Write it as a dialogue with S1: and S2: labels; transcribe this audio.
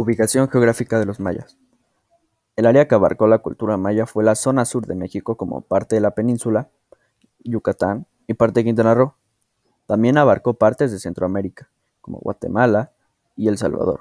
S1: Ubicación geográfica de los mayas. El área que abarcó la cultura maya fue la zona sur de México como parte de la península, Yucatán y parte de Quintana Roo. También abarcó partes de Centroamérica, como Guatemala y El Salvador.